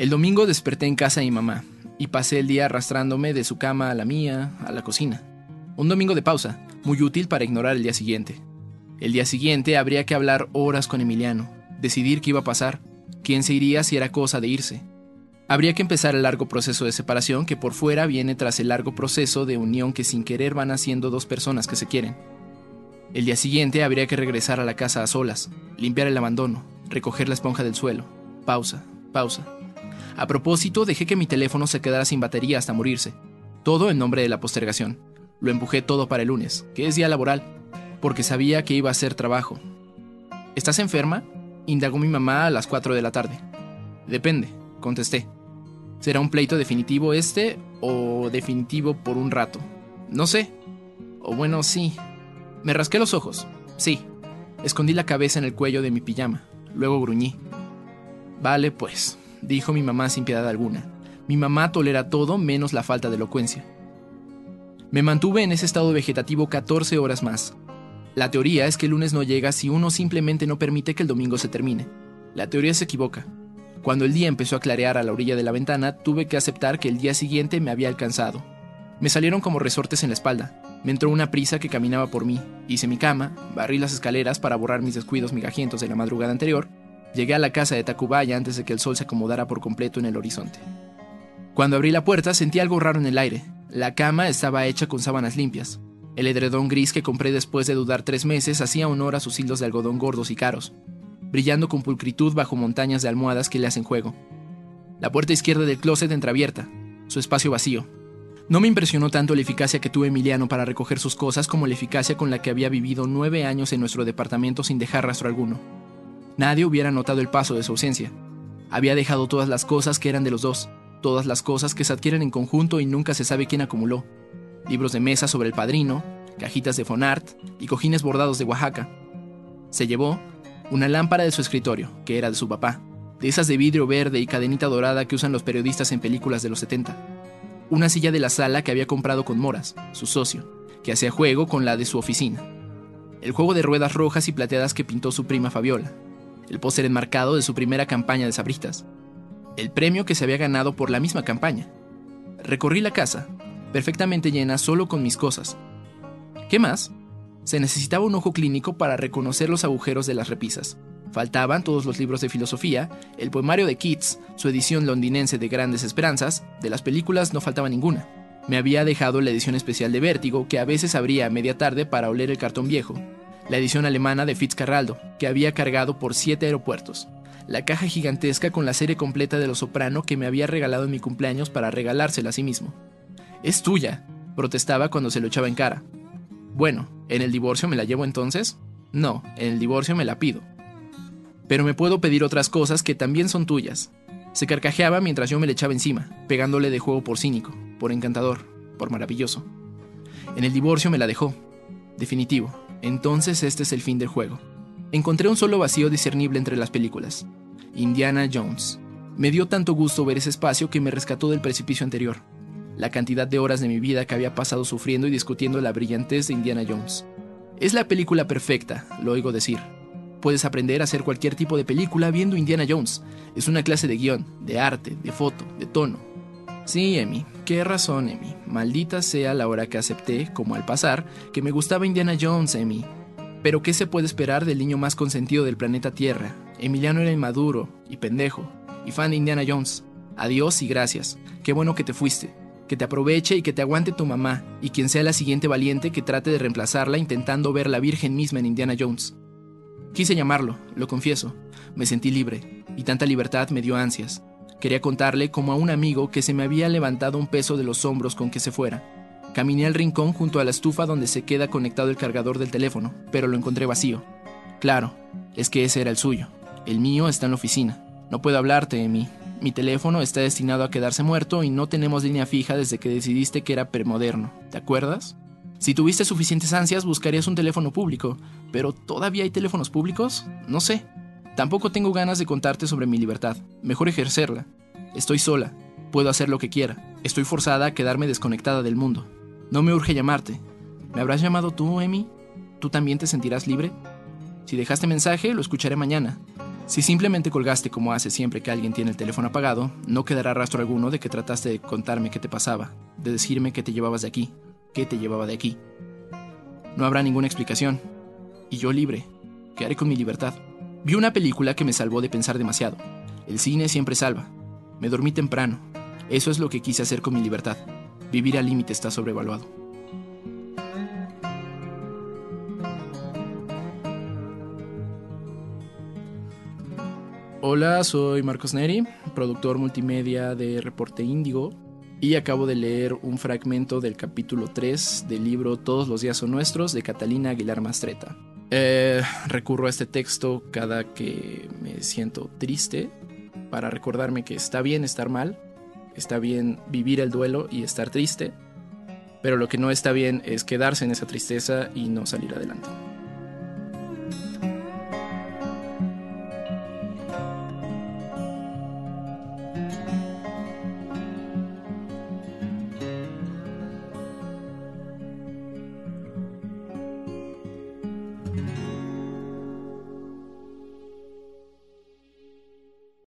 El domingo desperté en casa de mi mamá y pasé el día arrastrándome de su cama a la mía, a la cocina. Un domingo de pausa, muy útil para ignorar el día siguiente. El día siguiente habría que hablar horas con Emiliano, decidir qué iba a pasar, quién se iría si era cosa de irse. Habría que empezar el largo proceso de separación que por fuera viene tras el largo proceso de unión que sin querer van haciendo dos personas que se quieren. El día siguiente habría que regresar a la casa a solas, limpiar el abandono, recoger la esponja del suelo. Pausa, pausa. A propósito, dejé que mi teléfono se quedara sin batería hasta morirse. Todo en nombre de la postergación. Lo empujé todo para el lunes, que es día laboral, porque sabía que iba a ser trabajo. ¿Estás enferma? indagó mi mamá a las 4 de la tarde. Depende, contesté. ¿Será un pleito definitivo este o definitivo por un rato? No sé. O bueno, sí, me rasqué los ojos. Sí. Escondí la cabeza en el cuello de mi pijama. Luego gruñí. Vale, pues, dijo mi mamá sin piedad alguna. Mi mamá tolera todo menos la falta de elocuencia. Me mantuve en ese estado vegetativo 14 horas más. La teoría es que el lunes no llega si uno simplemente no permite que el domingo se termine. La teoría se equivoca. Cuando el día empezó a clarear a la orilla de la ventana, tuve que aceptar que el día siguiente me había alcanzado. Me salieron como resortes en la espalda. Me entró una prisa que caminaba por mí. Hice mi cama, barrí las escaleras para borrar mis descuidos migajientos de la madrugada anterior. Llegué a la casa de Tacubaya antes de que el sol se acomodara por completo en el horizonte. Cuando abrí la puerta sentí algo raro en el aire. La cama estaba hecha con sábanas limpias. El edredón gris que compré después de dudar tres meses hacía honor a sus hilos de algodón gordos y caros, brillando con pulcritud bajo montañas de almohadas que le hacen juego. La puerta izquierda del closet entreabierta, su espacio vacío, no me impresionó tanto la eficacia que tuvo Emiliano para recoger sus cosas como la eficacia con la que había vivido nueve años en nuestro departamento sin dejar rastro alguno. Nadie hubiera notado el paso de su ausencia. Había dejado todas las cosas que eran de los dos, todas las cosas que se adquieren en conjunto y nunca se sabe quién acumuló. Libros de mesa sobre el padrino, cajitas de Fonart y cojines bordados de Oaxaca. Se llevó una lámpara de su escritorio, que era de su papá, de esas de vidrio verde y cadenita dorada que usan los periodistas en películas de los 70 una silla de la sala que había comprado con Moras, su socio, que hacía juego con la de su oficina, el juego de ruedas rojas y plateadas que pintó su prima Fabiola, el póster enmarcado de su primera campaña de sabritas, el premio que se había ganado por la misma campaña. Recorrí la casa, perfectamente llena solo con mis cosas. ¿Qué más? Se necesitaba un ojo clínico para reconocer los agujeros de las repisas, Faltaban todos los libros de filosofía, el poemario de Keats, su edición londinense de Grandes Esperanzas, de las películas no faltaba ninguna. Me había dejado la edición especial de Vértigo, que a veces abría a media tarde para oler el cartón viejo, la edición alemana de Fitzcarraldo, que había cargado por siete aeropuertos, la caja gigantesca con la serie completa de Los Soprano que me había regalado en mi cumpleaños para regalársela a sí mismo. Es tuya, protestaba cuando se lo echaba en cara. Bueno, ¿en el divorcio me la llevo entonces? No, en el divorcio me la pido pero me puedo pedir otras cosas que también son tuyas. Se carcajeaba mientras yo me le echaba encima, pegándole de juego por cínico, por encantador, por maravilloso. En el divorcio me la dejó. Definitivo. Entonces este es el fin del juego. Encontré un solo vacío discernible entre las películas. Indiana Jones. Me dio tanto gusto ver ese espacio que me rescató del precipicio anterior. La cantidad de horas de mi vida que había pasado sufriendo y discutiendo la brillantez de Indiana Jones. Es la película perfecta, lo oigo decir. Puedes aprender a hacer cualquier tipo de película viendo Indiana Jones. Es una clase de guion, de arte, de foto, de tono. Sí, Emi, qué razón, Emi. Maldita sea la hora que acepté, como al pasar, que me gustaba Indiana Jones, Emi. Pero ¿qué se puede esperar del niño más consentido del planeta Tierra? Emiliano era inmaduro y pendejo, y fan de Indiana Jones. Adiós y gracias. Qué bueno que te fuiste. Que te aproveche y que te aguante tu mamá, y quien sea la siguiente valiente que trate de reemplazarla intentando ver la Virgen misma en Indiana Jones. Quise llamarlo, lo confieso. Me sentí libre, y tanta libertad me dio ansias. Quería contarle como a un amigo que se me había levantado un peso de los hombros con que se fuera. Caminé al rincón junto a la estufa donde se queda conectado el cargador del teléfono, pero lo encontré vacío. Claro, es que ese era el suyo. El mío está en la oficina. No puedo hablarte de mí. Mi teléfono está destinado a quedarse muerto y no tenemos línea fija desde que decidiste que era premoderno. ¿Te acuerdas? Si tuviste suficientes ansias, buscarías un teléfono público, pero ¿todavía hay teléfonos públicos? No sé. Tampoco tengo ganas de contarte sobre mi libertad. Mejor ejercerla. Estoy sola. Puedo hacer lo que quiera. Estoy forzada a quedarme desconectada del mundo. No me urge llamarte. ¿Me habrás llamado tú, Emi? ¿Tú también te sentirás libre? Si dejaste mensaje, lo escucharé mañana. Si simplemente colgaste como hace siempre que alguien tiene el teléfono apagado, no quedará rastro alguno de que trataste de contarme qué te pasaba, de decirme que te llevabas de aquí, qué te llevaba de aquí. No habrá ninguna explicación. Y yo libre. ¿Qué haré con mi libertad? Vi una película que me salvó de pensar demasiado. El cine siempre salva. Me dormí temprano. Eso es lo que quise hacer con mi libertad. Vivir al límite está sobrevaluado. Hola, soy Marcos Neri, productor multimedia de Reporte Índigo, y acabo de leer un fragmento del capítulo 3 del libro Todos los días son nuestros de Catalina Aguilar Mastreta. Eh, recurro a este texto cada que me siento triste para recordarme que está bien estar mal, está bien vivir el duelo y estar triste, pero lo que no está bien es quedarse en esa tristeza y no salir adelante.